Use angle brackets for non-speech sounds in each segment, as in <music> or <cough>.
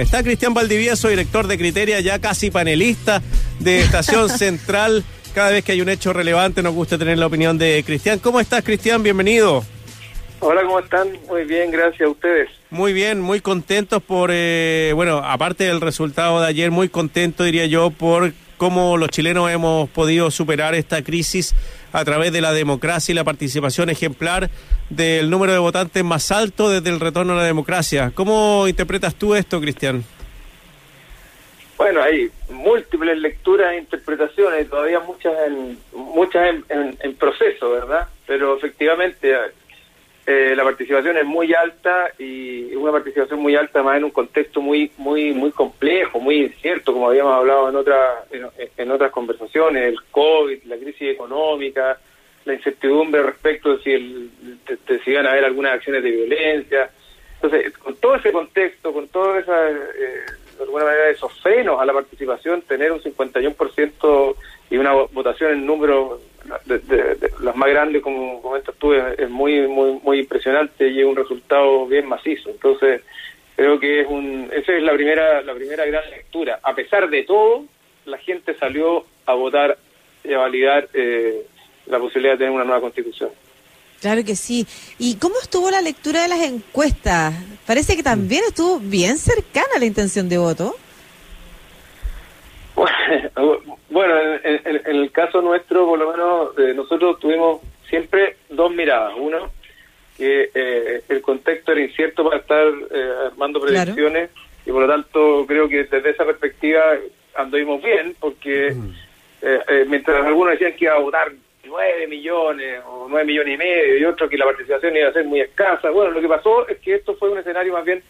Está Cristian Valdivieso, director de Criteria, ya casi panelista de Estación <laughs> Central. Cada vez que hay un hecho relevante nos gusta tener la opinión de Cristian. ¿Cómo estás, Cristian? Bienvenido. Hola, ¿cómo están? Muy bien, gracias a ustedes. Muy bien, muy contentos por, eh, bueno, aparte del resultado de ayer, muy contento, diría yo, por cómo los chilenos hemos podido superar esta crisis a través de la democracia y la participación ejemplar del número de votantes más alto desde el retorno a la democracia. ¿Cómo interpretas tú esto, Cristian? Bueno, hay múltiples lecturas e interpretaciones, todavía muchas en, muchas en proceso, ¿verdad? Pero efectivamente eh, la participación es muy alta y una participación muy alta más en un contexto muy muy muy complejo, muy incierto, como habíamos hablado en otras en, otras conversaciones, el COVID, la crisis económica, la incertidumbre respecto de si, el, si iban a haber algunas acciones de violencia. Entonces, con todo ese contexto, con toda esa, eh, de alguna manera, esos frenos a la participación, tener un 51% y una votación en número de, las más grandes, como comentas tú, es, muy, muy, muy impresionante y es un resultado bien macizo. Entonces, creo que es un, esa es la primera, la primera gran lectura. A pesar de todo, la gente salió a votar y a validar eh, la posibilidad de tener una nueva constitución. Claro que sí. ¿Y cómo estuvo la lectura de las encuestas? Parece que también estuvo bien cercana la intención de voto. <laughs> Bueno, en, el caso nuestro, por lo menos, eh, nosotros tuvimos siempre dos miradas. Uno, que eh, el contexto era incierto para estar eh, armando predicciones y por lo tanto creo que desde esa perspectiva anduvimos bien porque mientras algunos decían que iba a votar nueve millones o nueve millones y medio y otros que la participación iba a ser muy escasa, bueno, lo que pasó es que esto fue un escenario más bien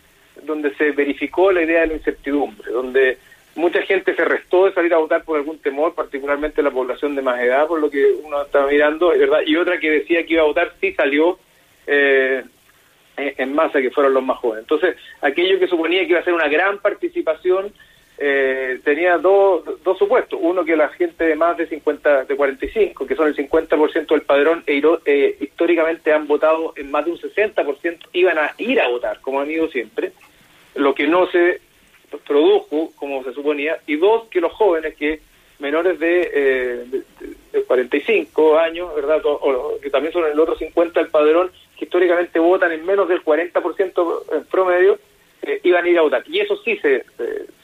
donde se verificó la idea de la incertidumbre, donde mucha gente se restó de salir a votar por algún temor, particularmente la población de más edad, por lo que uno estaba mirando, ¿verdad? Y otra que decía que iba a votar sí salió eh, en masa, que fueron los más jóvenes. Entonces, aquello que suponía que iba a ser una gran participación eh, tenía dos, dos supuestos. Uno, que la gente de más de 50, de 45, que son el 50% del padrón, e, eh, históricamente han votado en más de un 60%, iban a ir a votar, como han ido siempre. Lo que no se produjo, como se suponía, y dos, que los jóvenes que menores de, eh, de, 45 años, ¿verdad? O, que también son el otro 50 el padrón, que históricamente votan en menos del 40% en promedio, eh, iban a ir a votar. Y eso sí se,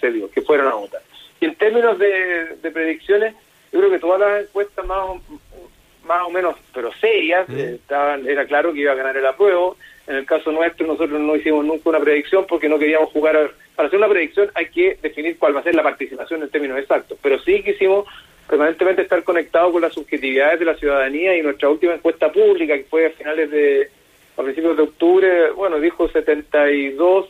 se, dio, que fueron a votar. Y en términos de, predicciones, yo creo que todas las encuestas más o, más o menos, pero serias, eh, estaban, era claro que iba a ganar el apruebo. En el caso nuestro, nosotros no hicimos nunca una predicción porque no queríamos jugar a para hacer una predicción hay que definir cuál va a ser la participación en términos exactos, pero sí quisimos permanentemente estar conectados con las subjetividades de la ciudadanía y nuestra última encuesta pública, que fue a finales de, a principios de octubre, bueno, dijo 72,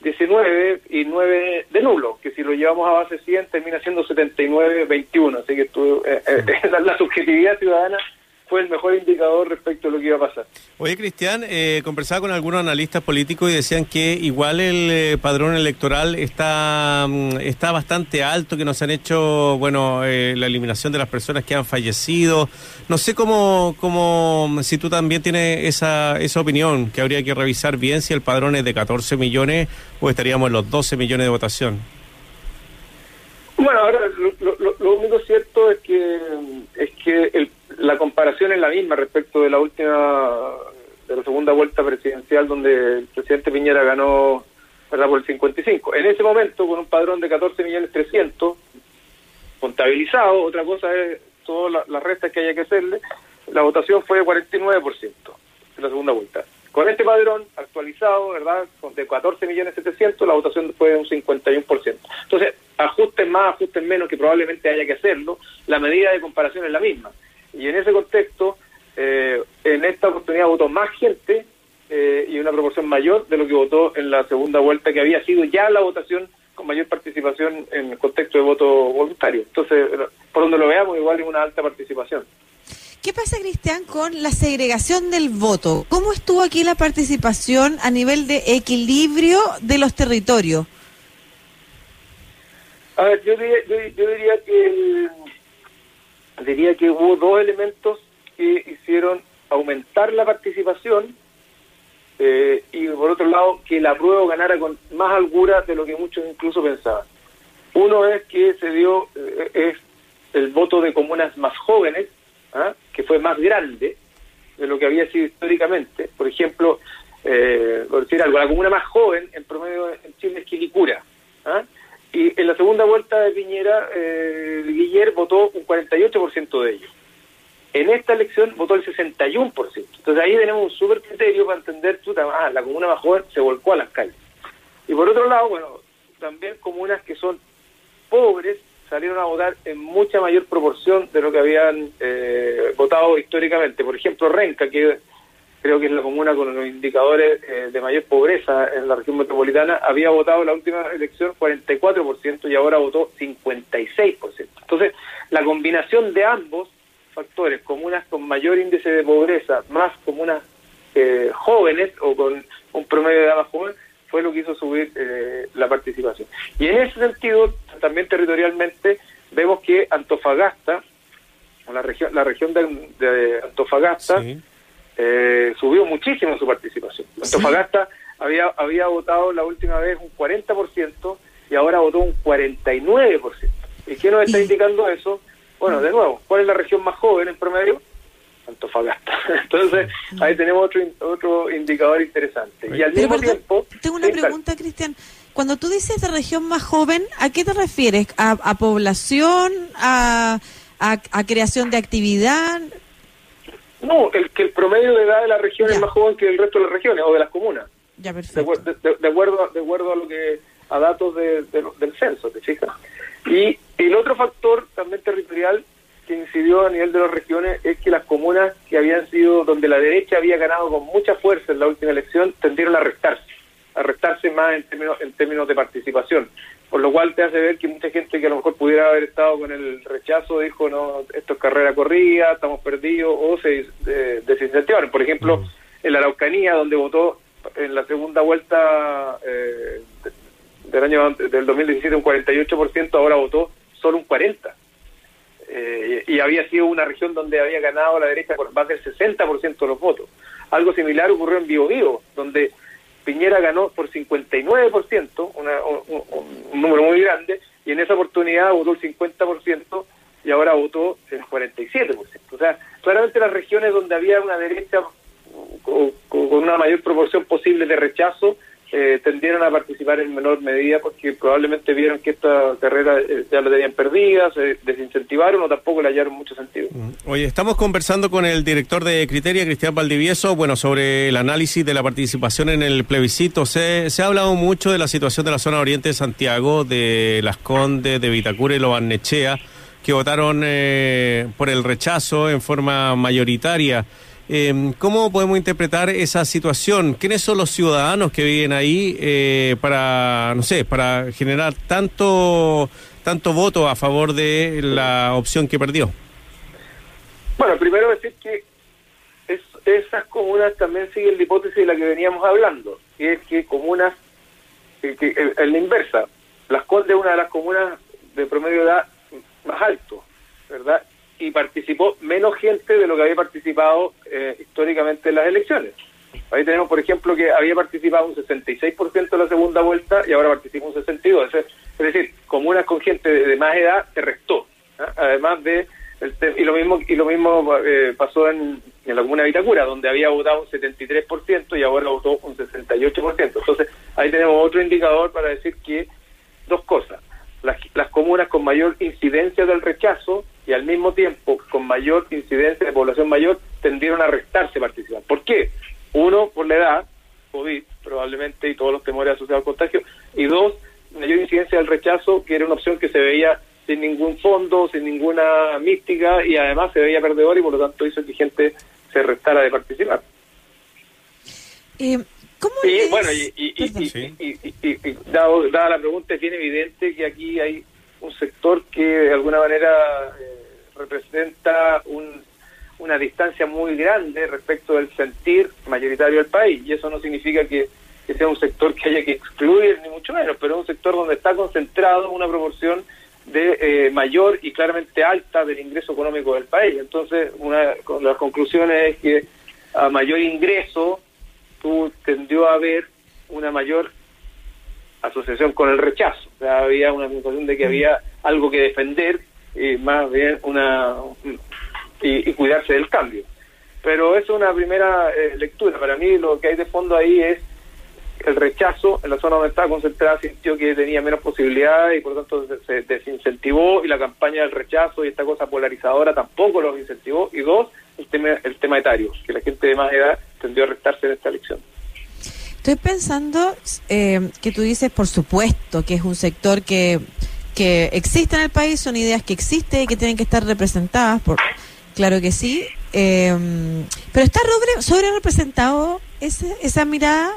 19 y 9 de nulo, que si lo llevamos a base 100 termina siendo 79, 21, así que estuvo, eh, eh, <laughs> la subjetividad ciudadana fue el mejor indicador respecto a lo que iba a pasar. Oye, Cristian, eh, conversaba con algunos analistas políticos y decían que igual el eh, padrón electoral está, mm, está bastante alto, que nos han hecho, bueno, eh, la eliminación de las personas que han fallecido. No sé cómo, cómo, si tú también tienes esa, esa opinión, que habría que revisar bien si el padrón es de 14 millones o estaríamos en los 12 millones de votación. Bueno, ahora lo, lo único cierto es que, es que el la comparación es la misma respecto de la última, de la segunda vuelta presidencial donde el presidente Piñera ganó ¿verdad? por el 55. En ese momento, con un padrón de 14 millones 300 contabilizado, otra cosa es todas las restas que haya que hacerle, la votación fue de 49% en la segunda vuelta. Con este padrón actualizado, ¿verdad? De 14 millones 700, la votación fue de un 51%. Entonces, ajusten más, ajusten menos, que probablemente haya que hacerlo, la medida de comparación es la misma. Y en ese contexto, eh, en esta oportunidad votó más gente eh, y una proporción mayor de lo que votó en la segunda vuelta, que había sido ya la votación con mayor participación en el contexto de voto voluntario. Entonces, por donde lo veamos, igual es una alta participación. ¿Qué pasa, Cristian, con la segregación del voto? ¿Cómo estuvo aquí la participación a nivel de equilibrio de los territorios? A ver, yo diría que diría que hubo dos elementos que hicieron aumentar la participación eh, y por otro lado que la prueba ganara con más holgura de lo que muchos incluso pensaban. Uno es que se dio eh, es el voto de comunas más jóvenes, ¿ah? que fue más grande de lo que había sido históricamente. Por ejemplo, eh, por decir algo, la comuna más joven en promedio en Chile es Quilicura. ¿ah? Y en la segunda vuelta de Piñera, eh, Guiller votó un 48% de ellos. En esta elección votó el 61%. Entonces ahí tenemos un súper criterio para entender, chuta, ah, la comuna más joven se volcó a las calles. Y por otro lado, bueno, también comunas que son pobres salieron a votar en mucha mayor proporción de lo que habían eh, votado históricamente. Por ejemplo, Renca, que creo que es la comuna con los indicadores eh, de mayor pobreza en la región metropolitana, había votado en la última elección 44% y ahora votó 56%. Entonces, la combinación de ambos factores, comunas con mayor índice de pobreza, más comunas eh, jóvenes o con un promedio de edad más joven, fue lo que hizo subir eh, la participación. Y en ese sentido, también territorialmente, vemos que Antofagasta, la región, la región de, Antofagasta, eh, subió muchísimo su participación. Antofagasta había, había votado la última vez un 40% y ahora votó un 49%. ¿Y qué nos está indicando eso? Bueno, de nuevo, ¿cuál es la región más joven en promedio? Antofagasta. <laughs> Entonces, ahí tenemos otro, otro indicador interesante. Y al mismo tiempo... Tengo una pregunta, Cristian. Cuando tú dices de región más joven, ¿a qué te refieres? ¿A, población? A, a, creación de actividad? No, el que el promedio de edad de la región es más joven que el resto de las regiones o de las comunas. Ya, perfecto. De, acuerdo, de acuerdo a lo que a datos del censo, ¿te fijas? Y el otro factor también territorial que incidió a nivel de las regiones es que las comunas que habían sido donde la derecha había ganado con mucha fuerza en la última elección tendieron a restarse, a restarse más en términos, en términos de participación. Por lo cual te hace ver que mucha gente que a lo mejor pudiera haber estado con el rechazo dijo, no, esto es carrera corrida, estamos perdidos, o se desincentivaron. Por ejemplo, en la Araucanía, donde votó en la segunda vuelta eh, del año del 2017 un 48%, ahora votó solo un 40%. Eh, y había sido una región donde había ganado la derecha por más del 60% de los votos. Algo similar ocurrió en Biobío, donde Piñera ganó por 59%, una, un, un, número muy grande, y en esa oportunidad votó el 50% y ahora votó el 47%. O sea, claramente las regiones donde había una derecha con una mayor proporción posible de rechazo eh, tendieron a participar en menor medida porque probablemente vieron que esta carrera eh, ya la tenían perdida, se desincentivaron o tampoco le hallaron mucho sentido. Mm. Oye, estamos conversando con el director de Criteria, Cristian Valdivieso, bueno, sobre el análisis de la participación en el plebiscito. Se, se ha hablado mucho de la situación de la zona oriente de Santiago, de Las Condes, de Vitacura y Lobarnechea, que votaron eh, por el rechazo en forma mayoritaria. Eh, ¿Cómo podemos interpretar esa situación? ¿Quiénes son los ciudadanos que viven ahí eh, para, no sé, para generar tanto, tanto voto a favor de la opción que perdió? Bueno, primero decir que esas comunas también siguen la hipótesis de la que veníamos hablando, que es que comunas, que, en la inversa, Las Condes es una de las comunas de promedio de edad más alto, ¿verdad? Y participó menos gente de lo que había participado eh, históricamente en las elecciones. Ahí tenemos, por ejemplo, que había participado un 66% en la segunda vuelta y ahora participa un 62%. Es, decir, comunas con gente de, más edad se restó. ¿ah? Además de... y lo mismo y lo mismo eh, pasó en, en, la comuna de Vitacura, donde había votado un 73% y ahora votó un 68%. Entonces, ahí tenemos otro indicador para decir que dos cosas. Las, las comunas con mayor incidencia del rechazo y al mismo tiempo con mayor incidencia de población mayor tendieron a restarse participar. ¿Por qué? Uno, por la edad, COVID probablemente y todos los temores asociados al contagio, y dos, mayor incidencia del rechazo, que era una opción que se veía sin ningún fondo, sin ninguna mística y además se veía perdedor y por lo tanto hizo que gente se restara de participar. Eh, ¿Cómo y, bueno, y, y, dada la pregunta, es bien evidente que aquí hay un sector que de alguna manera representa una distancia muy grande respecto del sentir mayoritario del país y eso no significa que, sea un sector que haya que excluir ni mucho menos, pero es un sector donde está concentrado una proporción de eh, mayor y claramente alta del ingreso económico del país. Entonces, una de las conclusiones es que a mayor ingreso tú tendió a haber una mayor asociación con el rechazo. Había una sensación de que había algo que defender y más bien una y, cuidarse del cambio. Pero eso es una primera eh, lectura. Para mí lo que hay de fondo ahí es el rechazo en la zona donde estaba concentrada sintió que tenía menos posibilidades y por lo tanto se, desincentivó y la campaña del rechazo y esta cosa polarizadora tampoco los incentivó y dos el tema el tema etario que la gente de más edad tendió a restarse en esta elección estoy pensando eh, que tú dices por supuesto que es un sector que que existe en el país son ideas que existen y que tienen que estar representadas por claro que sí eh, pero está sobre, representado esa, esa mirada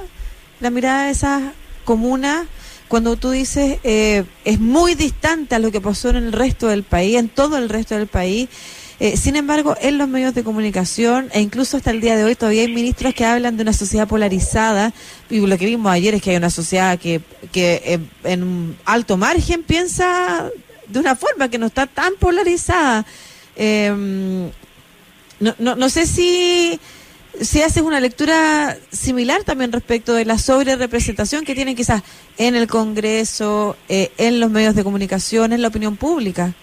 la mirada de esa comuna cuando tú dices eh, es muy distante a lo que pasó en el resto del país, en todo el resto del país. Eh, sin embargo, en los medios de comunicación e incluso hasta el día de hoy todavía hay ministros que hablan de una sociedad polarizada y lo que vimos ayer es que hay una sociedad que, que eh, en alto margen piensa de una forma que no está tan polarizada. no, no, no sé si si haces una lectura similar también respecto de la sobre representación que tienen quizás en el Congreso, eh, en los medios de comunicación, en la opinión pública.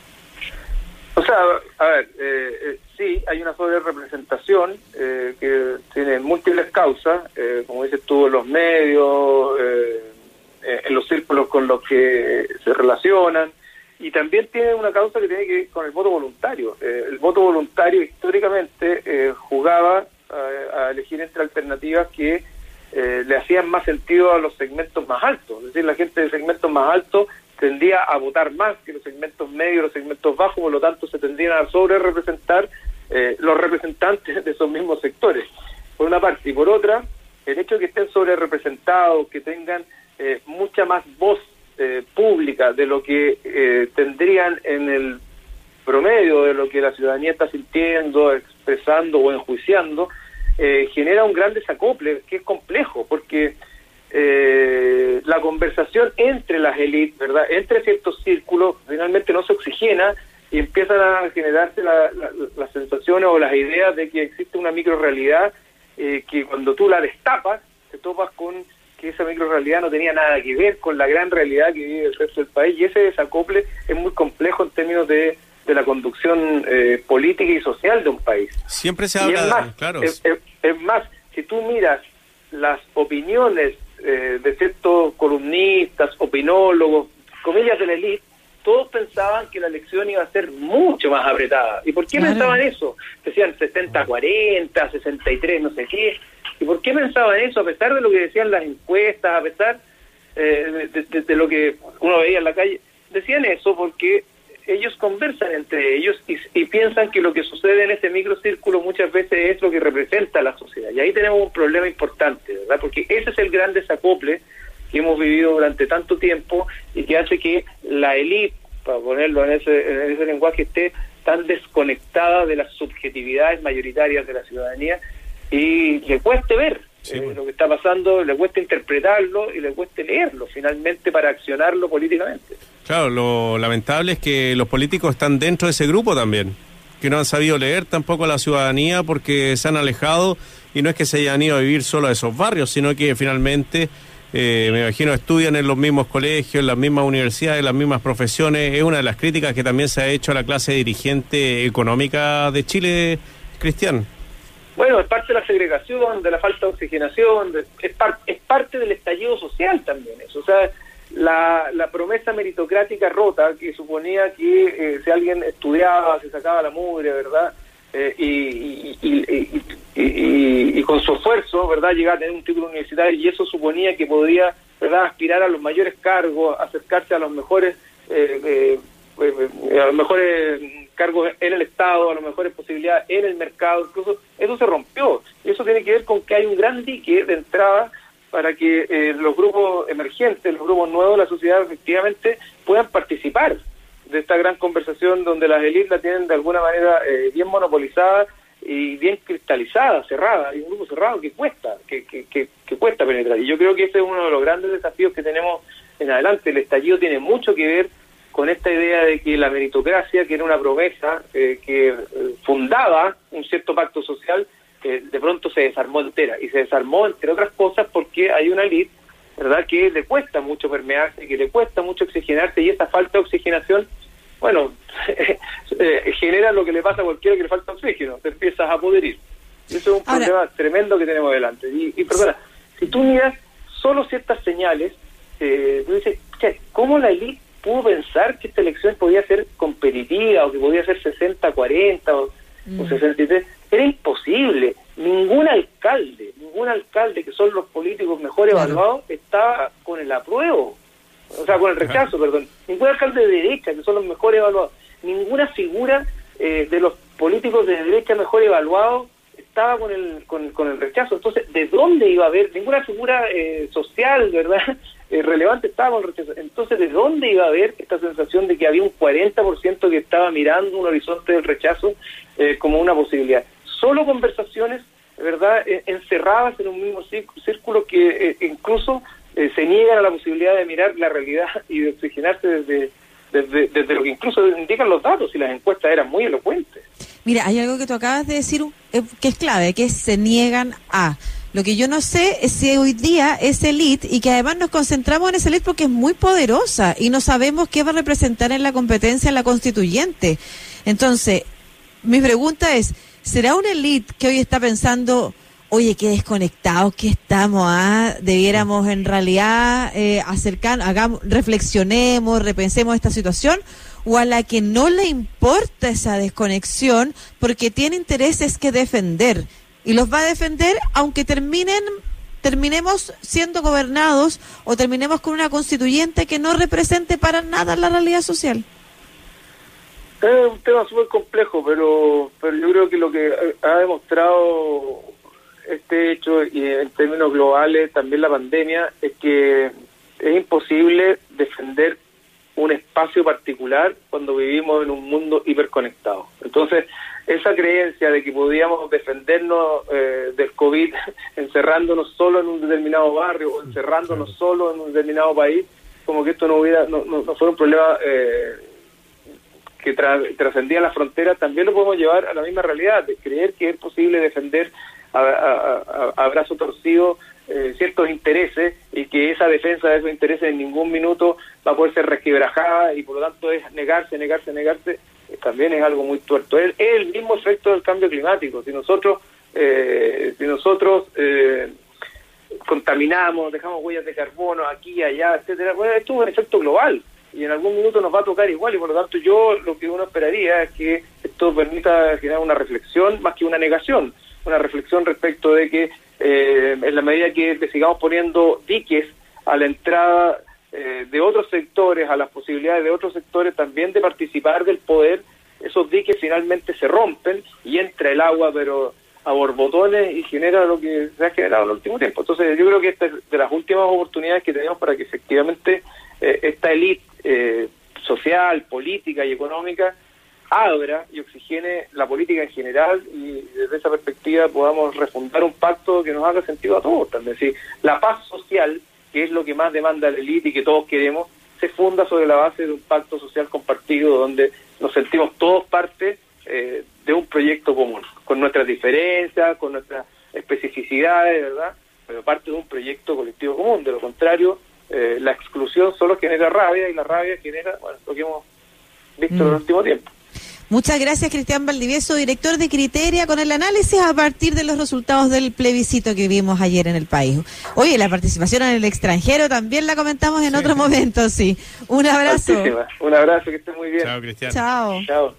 O sea, a ver, eh, eh, sí, hay una sobre representación que tiene múltiples causas, como dices tú, en los medios, en los círculos con los que se relacionan, y también tiene una causa que tiene que ver con el voto voluntario. el voto voluntario históricamente jugaba a, elegir entre alternativas que eh, le hacían más sentido a los segmentos más altos. Es decir, la gente de segmentos más altos tendía a votar más que los segmentos medios, los segmentos bajos, por lo tanto se tendían a sobre representar eh, los representantes de esos mismos sectores, por una parte. Y por otra, el hecho de que estén sobre representados, que tengan eh, mucha más voz pública de lo que tendrían en el promedio de lo que la ciudadanía está sintiendo, expresando o enjuiciando, eh, genera un gran desacople que es complejo, porque eh, la conversación entre las élites, ¿verdad? Entre ciertos círculos, finalmente no se oxigena y empiezan a generarse las sensaciones o las ideas de que existe una microrealidad eh, que cuando tú la destapas, te topas con que esa microrealidad no tenía nada que ver con la gran realidad que vive el resto del país y ese desacople es muy complejo en términos de de la conducción eh, política y social de un país. Siempre se habla, es más, claro. Es, más, si tú miras las opiniones eh, de ciertos columnistas, opinólogos, comillas de la élite, todos pensaban que la elección iba a ser mucho más apretada. ¿Y por qué pensaban eso? Decían 60-40, 63, no sé qué. ¿Y por qué pensaban eso? A pesar de lo que decían las encuestas, a pesar eh, de, lo que uno veía en la calle, decían eso porque ellos conversan entre ellos y, piensan que lo que sucede en ese microcírculo muchas veces es lo que representa a la sociedad. Y ahí tenemos un problema importante, ¿verdad? Porque ese es el gran desacople que hemos vivido durante tanto tiempo y que hace que la élite, para ponerlo en ese, en ese lenguaje, esté tan desconectada de las subjetividades mayoritarias de la ciudadanía y le cueste ver eh, lo que está pasando, le cuesta interpretarlo y le cuesta leerlo finalmente para accionarlo políticamente. Claro, lo lamentable es que los políticos están dentro de ese grupo también, que no han sabido leer tampoco a la ciudadanía porque se han alejado y no es que se hayan ido a vivir solo a esos barrios, sino que finalmente, eh, me imagino, estudian en los mismos colegios, en las mismas universidades, en las mismas profesiones. Es una de las críticas que también se ha hecho a la clase dirigente económica de Chile, Cristian. Bueno, es parte de la segregación, de la falta de oxigenación, es, es parte del estallido social también eso. O sea, la, la promesa meritocrática rota que suponía que eh, si alguien estudiaba, se sacaba la mugre, ¿verdad? Eh, y, y, con su esfuerzo, ¿verdad? Llegaba a tener un título universitario y eso suponía que podría, ¿verdad? Aspirar a los mayores cargos, acercarse a los mejores, eh, a los mejores cargos en el Estado, a las mejores posibilidades en el mercado, incluso eso se rompió. Y eso tiene que ver con que hay un gran dique de entrada para que eh, los grupos emergentes, los grupos nuevos de la sociedad efectivamente puedan participar de esta gran conversación donde las élites la tienen de alguna manera eh, bien monopolizada y bien cristalizada, cerrada, hay un grupo cerrado que cuesta, que, que, que, cuesta penetrar. Y yo creo que ese es uno de los grandes desafíos que tenemos en adelante. El estallido tiene mucho que ver con esta idea de que la meritocracia, que era una promesa eh, que fundaba un cierto pacto social, eh, de pronto se desarmó entera. Y se desarmó, entre otras cosas, porque hay una elite, ¿verdad?, que le cuesta mucho permearse, que le cuesta mucho oxigenarse, y esa falta de oxigenación, bueno, <laughs> eh, genera lo que le pasa a cualquiera que le falta oxígeno, te empiezas a pudrir. Eso es un problema tremendo que tenemos delante. Y, y perdona, si tú miras solo ciertas señales, eh, tú dices, ¿cómo la élite pudo pensar que esta elección podía ser competitiva o que podía ser 60-40 o, mm. 63? Era imposible. Ningún alcalde, ningún alcalde que son los políticos mejor evaluados estaba con el apruebo, o sea, con el rechazo, perdón. Ningún alcalde de derecha, que son los mejor evaluados. Ninguna figura eh, de los políticos de derecha mejor evaluados estaba con el, con, el rechazo. Entonces, ¿de dónde iba a haber? Ninguna figura eh, social, ¿verdad? <laughs> Eh, relevante estaba con el rechazo. Entonces, ¿de dónde iba a haber esta sensación de que había un 40% que estaba mirando un horizonte del rechazo eh, como una posibilidad? Solo conversaciones, ¿verdad? encerradas en un mismo círculo que incluso se niegan a la posibilidad de mirar la realidad <laughs> y de oxigenarse desde, desde, desde lo que incluso indican los datos y las encuestas eran muy elocuentes. Mira, hay algo que tú acabas de decir eh, que es clave, que se niegan a. Lo que yo no sé es si hoy día es elite y que además nos concentramos en esa elite porque es muy poderosa y no sabemos qué va a representar en la competencia en la constituyente. Entonces, mi pregunta es, ¿será una elite que hoy está pensando, oye, qué desconectados que estamos, ah? debiéramos en realidad eh, acercarnos, hagamos, reflexionemos, repensemos esta situación? o a la que no le importa esa desconexión porque tiene intereses que defender y los va a defender aunque terminen terminemos siendo gobernados o terminemos con una constituyente que no represente para nada la realidad social. Es un tema súper complejo, pero, pero yo creo que lo que ha demostrado este hecho y en términos globales también la pandemia es que es imposible defender un espacio particular cuando vivimos en un mundo hiperconectado. Entonces, esa creencia de que podíamos defendernos eh, del COVID <laughs> encerrándonos solo en un determinado barrio o encerrándonos solo en un determinado país, como que esto no hubiera no, no, fuera un problema eh, que trascendía la frontera, también lo podemos llevar a la misma realidad, de creer que es posible defender a brazo torcido eh, ciertos intereses y que esa defensa de esos intereses en ningún minuto va a poder ser resquebrajada y por lo tanto es negarse, negarse, negarse, eh, también es algo muy tuerto. Es, el mismo efecto del cambio climático. Si nosotros, eh, si nosotros contaminamos, dejamos huellas de carbono aquí, allá, etcétera, bueno, esto es un efecto global y en algún minuto nos va a tocar igual y por lo tanto yo lo que uno esperaría es que esto permita generar una reflexión más que una negación, una reflexión respecto de que eh, en la medida que le sigamos poniendo diques a la entrada eh, de otros sectores, a las posibilidades de otros sectores también de participar del poder, esos diques finalmente se rompen y entra el agua, pero a borbotones y genera lo que se ha generado en el último tiempo. Entonces yo creo que esta es de las últimas oportunidades que tenemos para que efectivamente eh, esta élite social, política y económica abra y oxigene la política en general y desde esa perspectiva podamos refundar un pacto que nos haga sentido a todos. Es decir, la paz social, que es lo que más demanda la élite y que todos queremos, se funda sobre la base de un pacto social compartido donde nos sentimos todos parte eh, de un proyecto común, con nuestras diferencias, con nuestras especificidades, ¿verdad? Pero parte de un proyecto colectivo común. De lo contrario, eh, la exclusión solo genera rabia y la rabia genera, bueno, lo que hemos visto en el mm. último tiempo. Muchas gracias, Cristian Valdivieso, director de Criteria, con el análisis a partir de los resultados del plebiscito que vimos ayer en el país. Oye, la participación en el extranjero también la comentamos en otro momento, sí. Un abrazo. Un abrazo, que esté muy bien. Chao, Cristian. Chao. Chao.